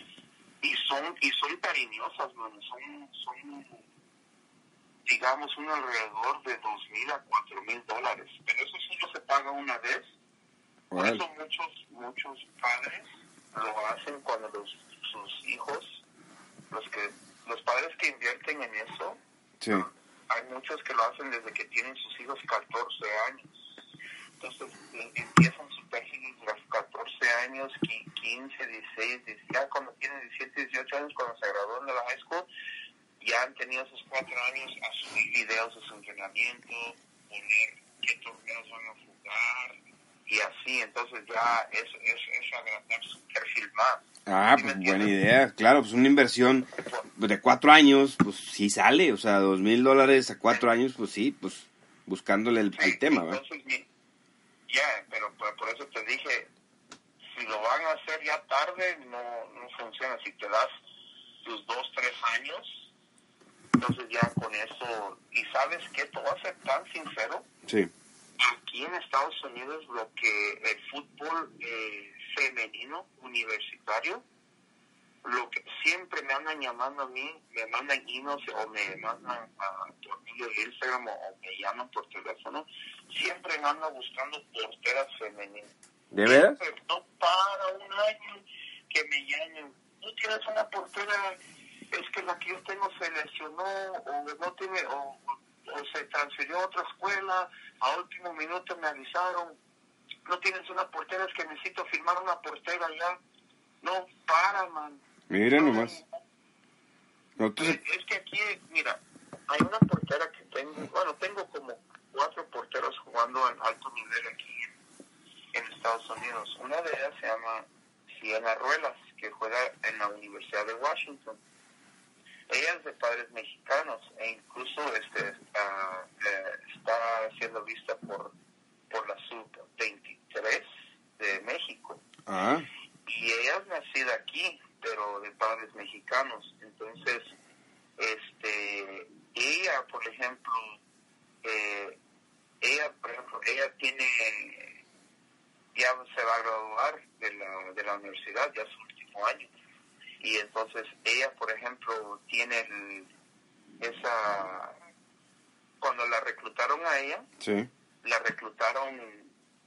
y son y son cariñosas mano son son digamos un alrededor de dos mil a cuatro mil dólares. Pero eso solo se paga una vez. Por eso muchos muchos padres lo hacen cuando los sus hijos los que los padres que invierten en eso sí. hay muchos que lo hacen desde que tienen sus hijos 14 años. Entonces empiezan su perfil desde los 14 años, 15, 16, 17, ya cuando tienen 17, 18 años, cuando se gradúan de la high school, ya han tenido esos cuatro años a subir videos de su entrenamiento, poner qué torneos van a jugar y así. Entonces ya es, es, es agrandar su perfil más. ah ¿Sí me pues buena idea claro pues una inversión de cuatro años pues sí sale o sea dos mil dólares a cuatro años pues sí pues buscándole el, el tema entonces, mi- Ya, pero por, por eso te dije, lo van a hacer ya tarde, no, no funciona. Si te das tus dos, tres años, entonces ya con eso, y sabes qué, te voy a ser tan sincero, sí aquí en Estados Unidos lo que el fútbol eh, femenino universitario, lo que siempre me andan llamando a mí, me mandan emails o me mandan a, medio de Instagram o, o me llaman por teléfono, siempre me andan buscando porteras femeninas. De veras No para un año que me llamen, tú tienes una portera, es que la que yo tengo se lesionó o no tiene, o, o se transfirió a otra escuela, a último minuto me avisaron, no tienes una portera, es que necesito firmar una portera ya. No, para, man. Mira nomás. Es que aquí, mira, hay una portera que tengo, bueno, tengo como cuatro porteros jugando en alto nivel aquí en Estados Unidos. Una de ellas se llama Siena Ruelas, que juega en la Universidad de Washington. Ella es de padres mexicanos e incluso este está, eh, está siendo vista por, por la sub-23 de México. Ah. Y ella es nacida aquí, pero de padres mexicanos. Entonces, este, ella, por ejemplo, eh, ella, por ejemplo, ella tiene, ya se va a graduar de la, ya su último año. Y entonces ella, por ejemplo, tiene el, esa, cuando la reclutaron a ella, sí. la reclutaron,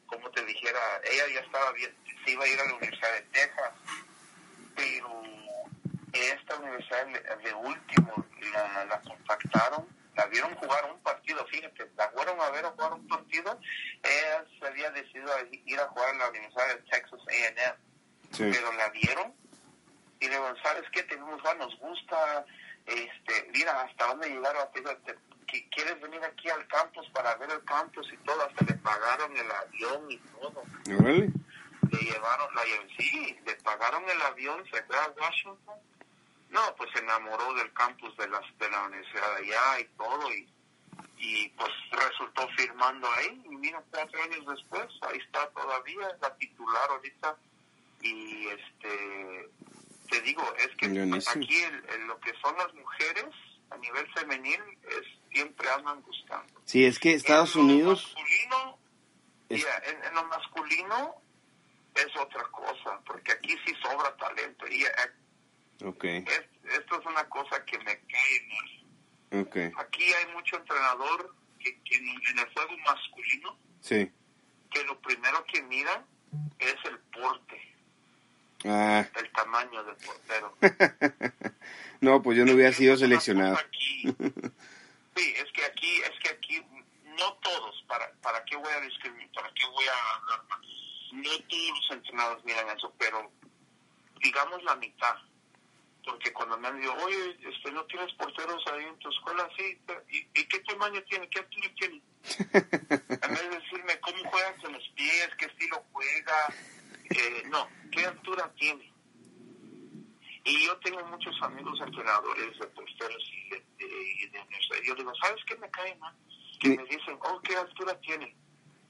como te dijera, ella ya estaba bien, se iba a ir a la Universidad de Texas, pero esta universidad de último la, la contactaron, la vieron jugar un partido, fíjate, la fueron a ver a jugar un partido, ella se había decidido ir a jugar en la Universidad de Texas A&M, pero la vieron y le dijeron, ¿sabes qué? Tenemos nos gusta, este, mira, hasta dónde llegaron, ¿quieres venir aquí al campus para ver el campus y todo? Hasta le pagaron el avión y todo. Le llevaron, la sí, le pagaron el avión, se fue a Washington no, pues se enamoró del campus de, las, de la universidad de allá y todo, y, y pues resultó firmando ahí, y mira, cuatro años después, ahí está todavía, la titular ahorita, y este, te digo, es que aquí el, lo que son las mujeres a nivel femenil es, siempre andan gustando. Sí, es que Estados en Unidos... Masculino, en, lo masculino es otra cosa, porque aquí sí sobra talento. Y Okay. esto es una cosa que me cae mal. Okay. Aquí hay mucho entrenador que, en, el juego masculino, sí. que lo primero que mira es el porte. Ah. El tamaño del portero. [laughs] no, pues yo no hubiera sido seleccionado. Aquí, [laughs] sí, es que aquí, es que aquí, no todos, ¿para, para qué voy a discriminar? ¿Para qué voy a hablar No todos los entrenadores miran eso, pero digamos la mitad porque cuando me han dicho, oye, este, ¿no tienes porteros ahí en tu escuela? Sí, ¿y, qué tamaño tiene? ¿Qué altura tiene? [laughs] en vez de decirme cómo juega con los pies, qué estilo juega, eh, no, ¿qué altura tiene? Y yo tengo muchos amigos entrenadores de porteros y de, de, Y yo digo, ¿sabes qué me cae mal? Que me dicen, oh, ¿qué altura tiene?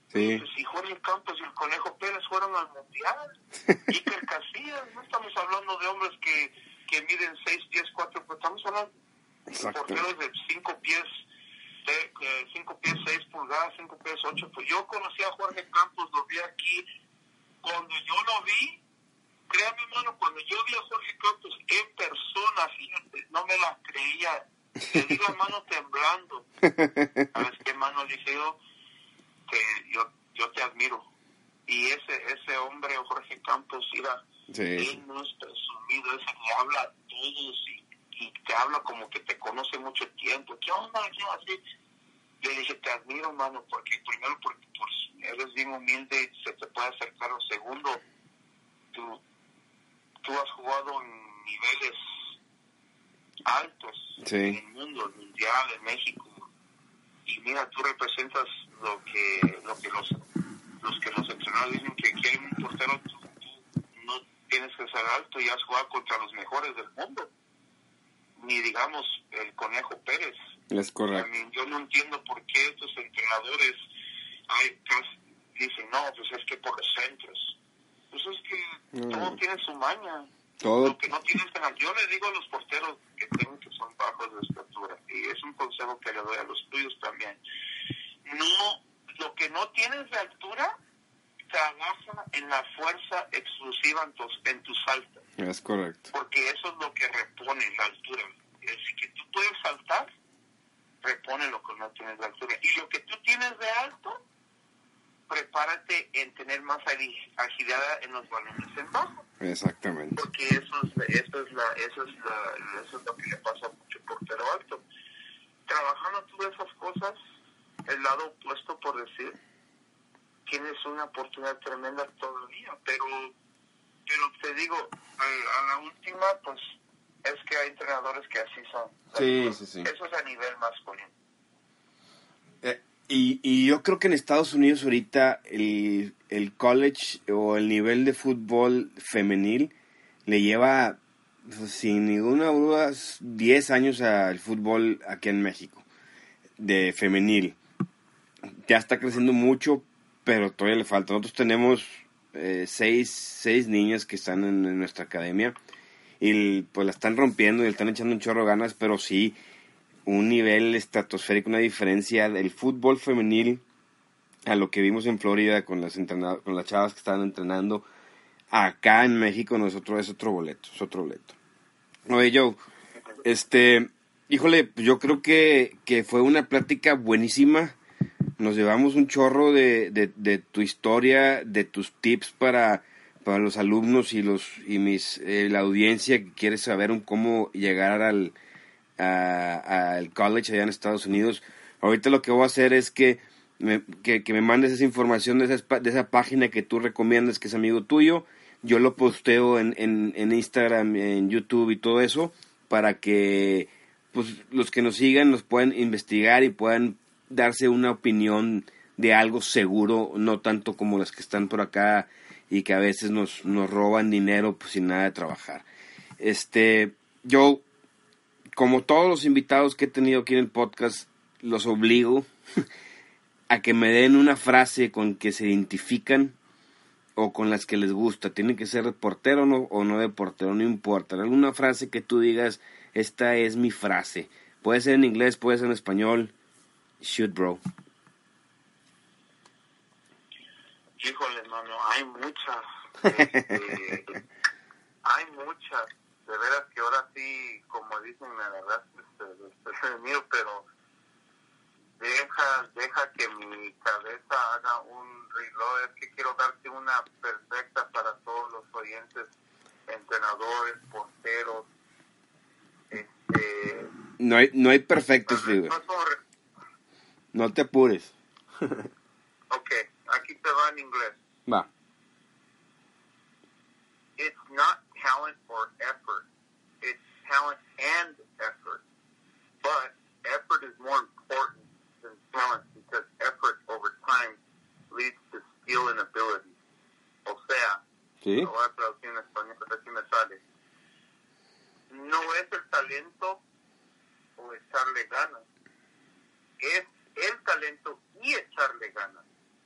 Sí. Pues si Jorge Campos y el Conejo Pérez fueron al Mundial, [laughs] Iker Casillas, no estamos hablando de hombres que que miden 6 pies 4, pues estamos hablando de porteros de 5 pies, 5 pies 6 pulgadas, 5 pies 8. Pues yo conocí a Jorge Campos, lo vi aquí. Cuando yo lo vi, créame, hermano, cuando yo vi a Jorge Campos en persona, fíjate, no me la creía. Le digo, hermano, [laughs] temblando. ¿Sabes qué, hermano? Le dije yo, que yo, yo te admiro. Y ese, ese hombre, Jorge Campos, Sí. Él no es presumido, ese que habla a todos y, te habla como que te conoce mucho tiempo. ¿Qué onda? ¿Qué así? Le dije, te admiro, mano, porque primero porque pues, eres bien humilde, se te puede acercar. O segundo, tú, tú has jugado en niveles altos en el mundo, el mundial, en México. Y mira, tú representas lo que, lo que los, los que los entrenadores dicen que quieren un portero tienes que ser alto y has jugado contra los mejores del mundo. Ni digamos el Conejo Pérez. Es correcto. yo no entiendo por qué estos entrenadores hay, dicen, no, pues es que por los centros. Pues es que todo tiene su maña. Todo. Lo que no tienes Yo le digo a los porteros que tengo que son bajos de estatura, y es un consejo que le doy a los tuyos también. No, lo que no tienes de altura, trabaja en la fuerza exclusiva en tus, en tus saltos. Es correcto. Porque eso es lo que repone la altura. Es decir, que tú puedes saltar, repone lo que no tienes de altura. Y lo que tú tienes de alto, prepárate en tener más agilidad en los balones en bajo. Exactamente. Porque eso es, eso es, la, eso es, la, eso es lo que le pasa a mucho portero alto. Trabajando tú esas cosas, el lado opuesto, por decir, tienes una oportunidad tremenda todavía, pero pero te digo, a la última, pues es que hay entrenadores que así son. Sí, sí, sí. Eso es a nivel masculino. Eh, y, y yo creo que en Estados Unidos ahorita el, el college o el nivel de fútbol femenil le lleva pues, sin ninguna duda 10 años al fútbol aquí en México, de femenil. Ya está creciendo mucho, pero todavía le falta. Nosotros tenemos eh, seis, seis niñas que están en, nuestra academia y pues la están rompiendo y le están echando un chorro de ganas, pero sí un nivel estratosférico, una diferencia del fútbol femenil a lo que vimos en Florida con las, con las chavas que estaban entrenando. Acá en México nosotros es otro boleto, es otro boleto. Oye, Joe, este, híjole, yo creo que, que fue una plática buenísima nos llevamos un chorro de, de, tu historia, de tus tips para, para los alumnos y los y mis eh, la audiencia que quiere saber un cómo llegar al al college allá en Estados Unidos. Ahorita lo que voy a hacer es que me, que, me mandes esa información de esa, de esa página que tú recomiendas que es amigo tuyo. Yo lo posteo en, en, en Instagram, en YouTube y todo eso para que pues los que nos sigan nos puedan investigar y puedan darse una opinión de algo seguro, no tanto como las que están por acá y que a veces nos, nos roban dinero pues, sin nada de trabajar. Este, yo, como todos los invitados que he tenido aquí en el podcast, los obligo [laughs] a que me den una frase con que se identifican o con las que les gusta. Tiene que ser reportero o no, o no de portero, no importa. Alguna frase que tú digas, esta es mi frase. Puede ser en inglés, puede ser en español, Shoot, bro. Híjole, hermano, hay muchas. Este, hay muchas. De veras que ahora sí, como dicen, la verdad, este, mío, pero deja, deja que mi cabeza haga un reloj. Es que quiero darte una perfecta para todos los oyentes, entrenadores, porteros. Este, no hay, no hay perfectos, no te apures. Aquí te va en inglés. Va. It's not talent or effort. It's talent and effort. But effort is more important than talent because effort over time leads to skill and ability. O sea, ¿Sí? lo voy a traducir en español, pero así me sale. No es el talento o echarle ganas. Es el talento y echarle ganas.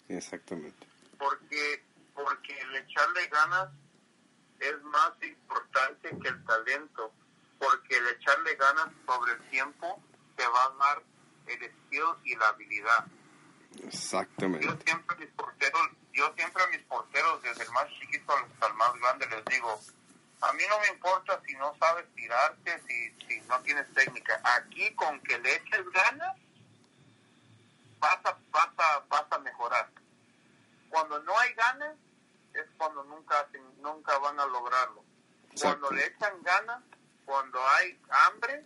Exactamente. Porque, porque el echarle ganas es más importante que el talento, porque el echarle ganas sobre el tiempo te va a dar el skill y la habilidad. Exactamente. Yo siempre a mis porteros, yo siempre a mis porteros, desde el más chiquito hasta el más grande, les digo, a mí no me importa si no sabes tirarte, si, si no tienes técnica. Aquí con que le eches ganas, vas a, vas a, mejorar. Cuando no hay ganas, es cuando nunca, nunca van a lograrlo. Cuando le echan ganas, cuando hay hambre,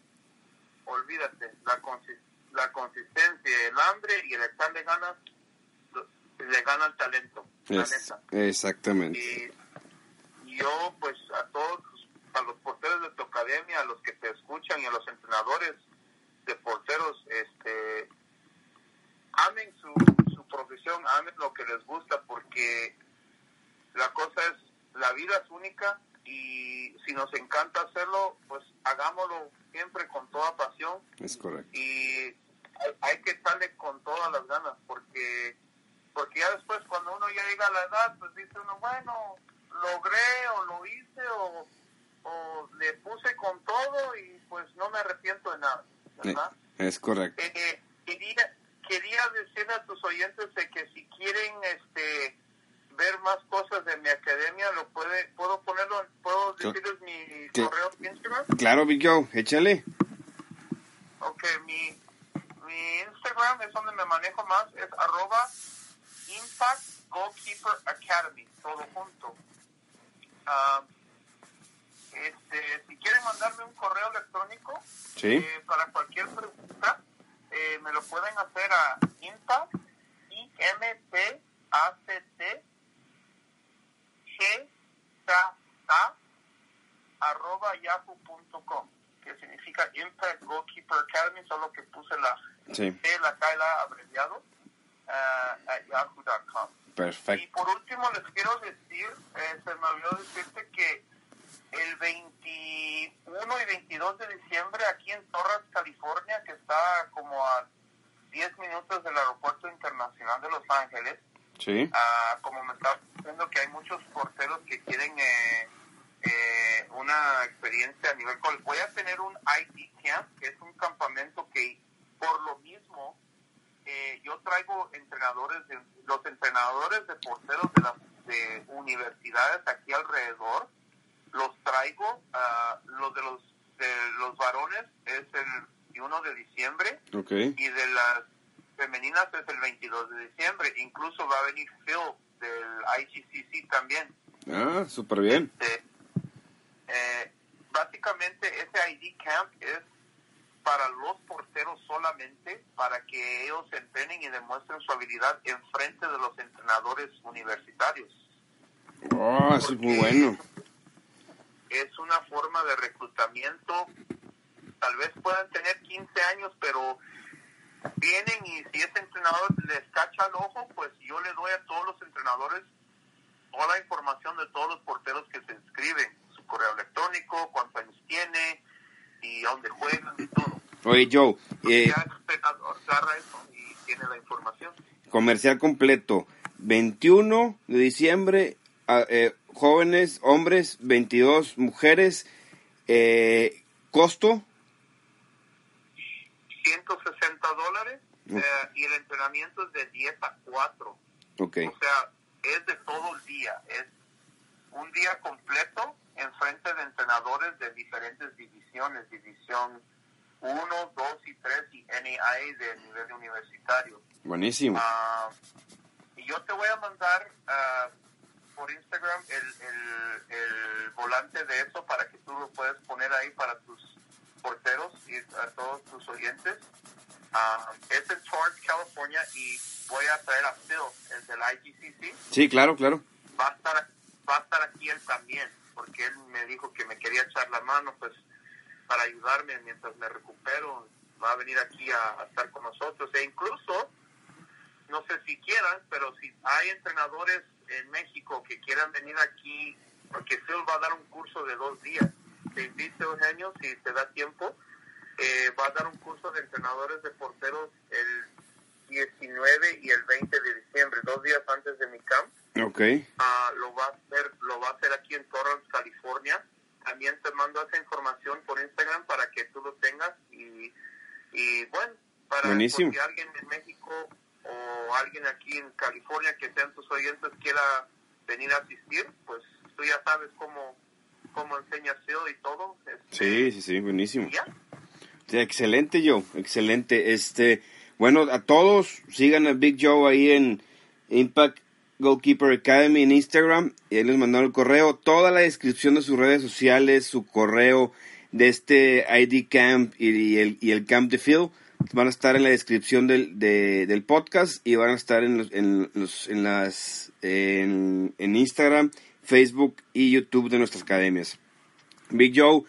olvídate, la, la consistencia, el hambre y el echarle ganas, le gana el talento. exactamente. Y yo, pues, a todos, a los porteros de tu academia, a los que te escuchan y a los entrenadores de porteros, este, amen su profesión, amen lo que les gusta, porque la cosa es, la vida es única y si nos encanta hacerlo, pues hagámoslo siempre con toda pasión. Es correcto. Y hay, que estarle con todas las ganas, porque porque ya después cuando uno ya llega a la edad, pues dice uno, bueno, logré o lo hice o, o le puse con todo y pues no me arrepiento de nada. ¿verdad? Es correcto. Eh, a tus oyentes de que si quieren este ver más cosas de mi academia, lo puede, puedo ponerlo, puedo decirles mi correo Instagram. Claro, Big Joe, échale. Ok, mi, mi Instagram es donde me manejo más, es arroba Impact Goalkeeper Academy, todo junto. Uh, este, si quieren mandarme un correo electrónico ¿Sí? eh, para cualquier pregunta, eh, me lo pueden hacer a impact, i m p a c t g k arroba yahoo.com, que significa Impact Goalkeeper Academy, solo que puse la Sí, la K y la abreviado, uh, at yahoo.com. Y perfecto. por último les quiero decir, eh, se me olvidó decirte que el 21 y 22 de diciembre aquí en Torres, California, que está como a 10 minutos del Aeropuerto Internacional de Los Ángeles, Sí, Ah, como me está diciendo que hay muchos porteros que quieren eh, eh, una experiencia a nivel voy a tener un ID camp que es un campamento que por lo mismo eh, yo traigo entrenadores de, los entrenadores de porteros de las de universidades aquí alrededor los traigo ah, los de los de los varones es el 1 de diciembre y de las femeninas es el 22 de diciembre. Incluso va a venir Phil del IGCC también. Ah, súper bien. Este, eh, básicamente ese ID Camp es para los porteros solamente, para que ellos entrenen y demuestren su habilidad en frente de los entrenadores universitarios. Oh, eso es muy bueno. Es una forma de reclutamiento. Tal vez puedan tener 15 años, pero vienen y si ese entrenador les cacha el ojo, pues yo le doy a todos los entrenadores toda la información de todos los porteros que se inscriben, su correo electrónico, cuántos años tiene y a dónde juegan y todo. Oye, Joe, eh, ya el entrenador agarra eso y tiene la información. comercial completo. 21 de diciembre, eh, jóvenes, hombres, 22 mujeres. Eh, costo, 160 dólares eh, y el entrenamiento es de 10 a 4. ok. O sea, es de todo el día. Es un día completo en frente de entrenadores de diferentes divisiones, división 1, 2 y 3 y NAI de nivel universitario. Buenísimo. Ah, y yo te voy a mandar ah, por Instagram el, el, el volante de eso para que tú lo puedas poner ahí para tus porteros y a todos tus oyentes. Ah, es en Torrance, California y voy a traer a Phil, el del IGCC. Sí, claro, claro. Va a estar, va a estar aquí él también, porque él me dijo que me quería echar la mano, pues para ayudarme mientras me recupero. Va a venir aquí a, a estar con nosotros e incluso no sé si quieran, pero si hay entrenadores en México que quieran venir aquí, porque Phil va a dar un curso de dos días. Te invito, Eugenio, si te da tiempo. Eh, va a dar un curso de entrenadores de porteros el 19 y el 20 de diciembre, dos días antes de mi camp. Ok. Ah, lo va a hacer lo va a hacer aquí en Torrance, California. También te mando esa información por Instagram para que tú lo tengas y, y bueno, para Buenísimo. si alguien en México o alguien aquí en California que sean tus oyentes quiera venir a asistir, pues tú ya sabes cómo cómo enseña y todo. Sí, sí, sí, buenísimo. y ya. Sí, excelente, Joe. Excelente. Este, bueno, a todos sigan a Big Joe ahí en Impact Goalkeeper Academy en Instagram. Y él les mandó el correo. Toda la descripción de sus redes sociales, su correo de este ID Camp y, y el, y el Camp de Phil van a estar en la descripción del, de- del podcast y van a estar en, los, en, los- en las en, en Instagram, Facebook y YouTube de nuestras academias. Big Joe,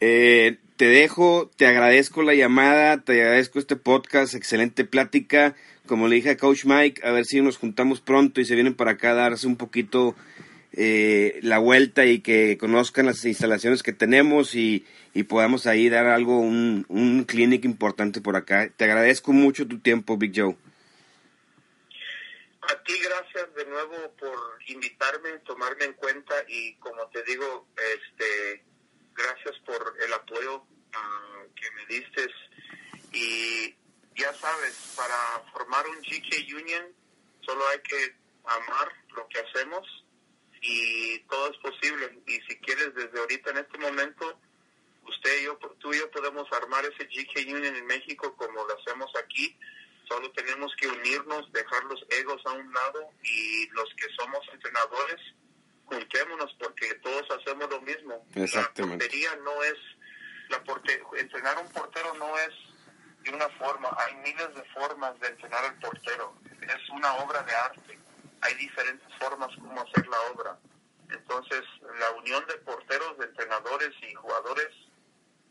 eh, te dejo, te agradezco la llamada, te agradezco este podcast, excelente plática. Como le dije a Coach Mike, a ver si nos juntamos pronto y se vienen para acá a darse un poquito eh, la vuelta y que conozcan las instalaciones que tenemos y, y podamos ahí dar algo, un, un clinic importante por acá. Te agradezco mucho tu tiempo, Big Joe. A ti gracias de nuevo por invitarme, tomarme en cuenta y como te digo, este, gracias por el apoyo ah, que me diste y ya sabes, para formar un GK Union solo hay que amar lo que hacemos y todo es posible. Y si quieres desde ahorita en este momento usted y yo, tú y yo podemos armar ese GK Union en México como lo hacemos aquí solo tenemos que unirnos, dejar los egos a un lado y los que somos entrenadores, juntémonos porque todos hacemos lo mismo. Exactamente. La portería no es, la porte, entrenar un portero no es de una forma, hay miles de formas de entrenar al portero. Es una obra de arte, hay diferentes formas como hacer la obra. Entonces, la unión de porteros, de entrenadores y jugadores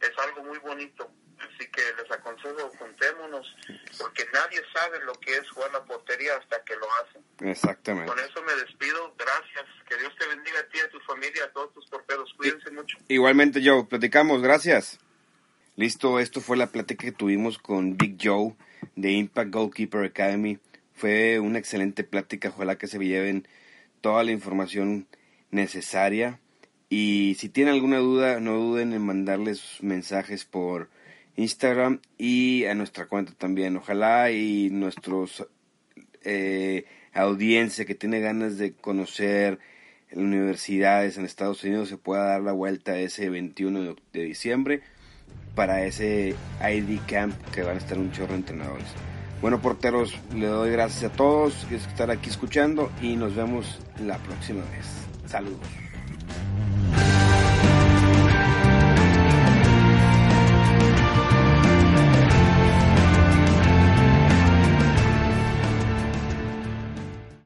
es algo muy bonito. Así que les aconsejo, juntémonos, porque nadie sabe lo que es jugar la portería hasta que lo hacen. Exactamente. Con eso me despido. Gracias. Que Dios te bendiga a ti, a tu familia, a todos tus porteros. Cuídense mucho. Igualmente, Joe. Platicamos. Gracias. Listo, esto fue la plática que tuvimos con Big Joe de Impact Goalkeeper Academy. Fue una excelente plática. Ojalá que se lleven toda la información necesaria. Y si tienen alguna duda, no duden en mandarles mensajes por Instagram y a nuestra cuenta también. Ojalá y nuestros eh, audiencia que tiene ganas de conocer universidades en Estados Unidos se pueda dar la vuelta ese 21 de diciembre para ese ID Camp que van a estar un chorro de entrenadores. Bueno, porteros, le doy gracias a todos por estar aquí escuchando y nos vemos la próxima vez. Saludos.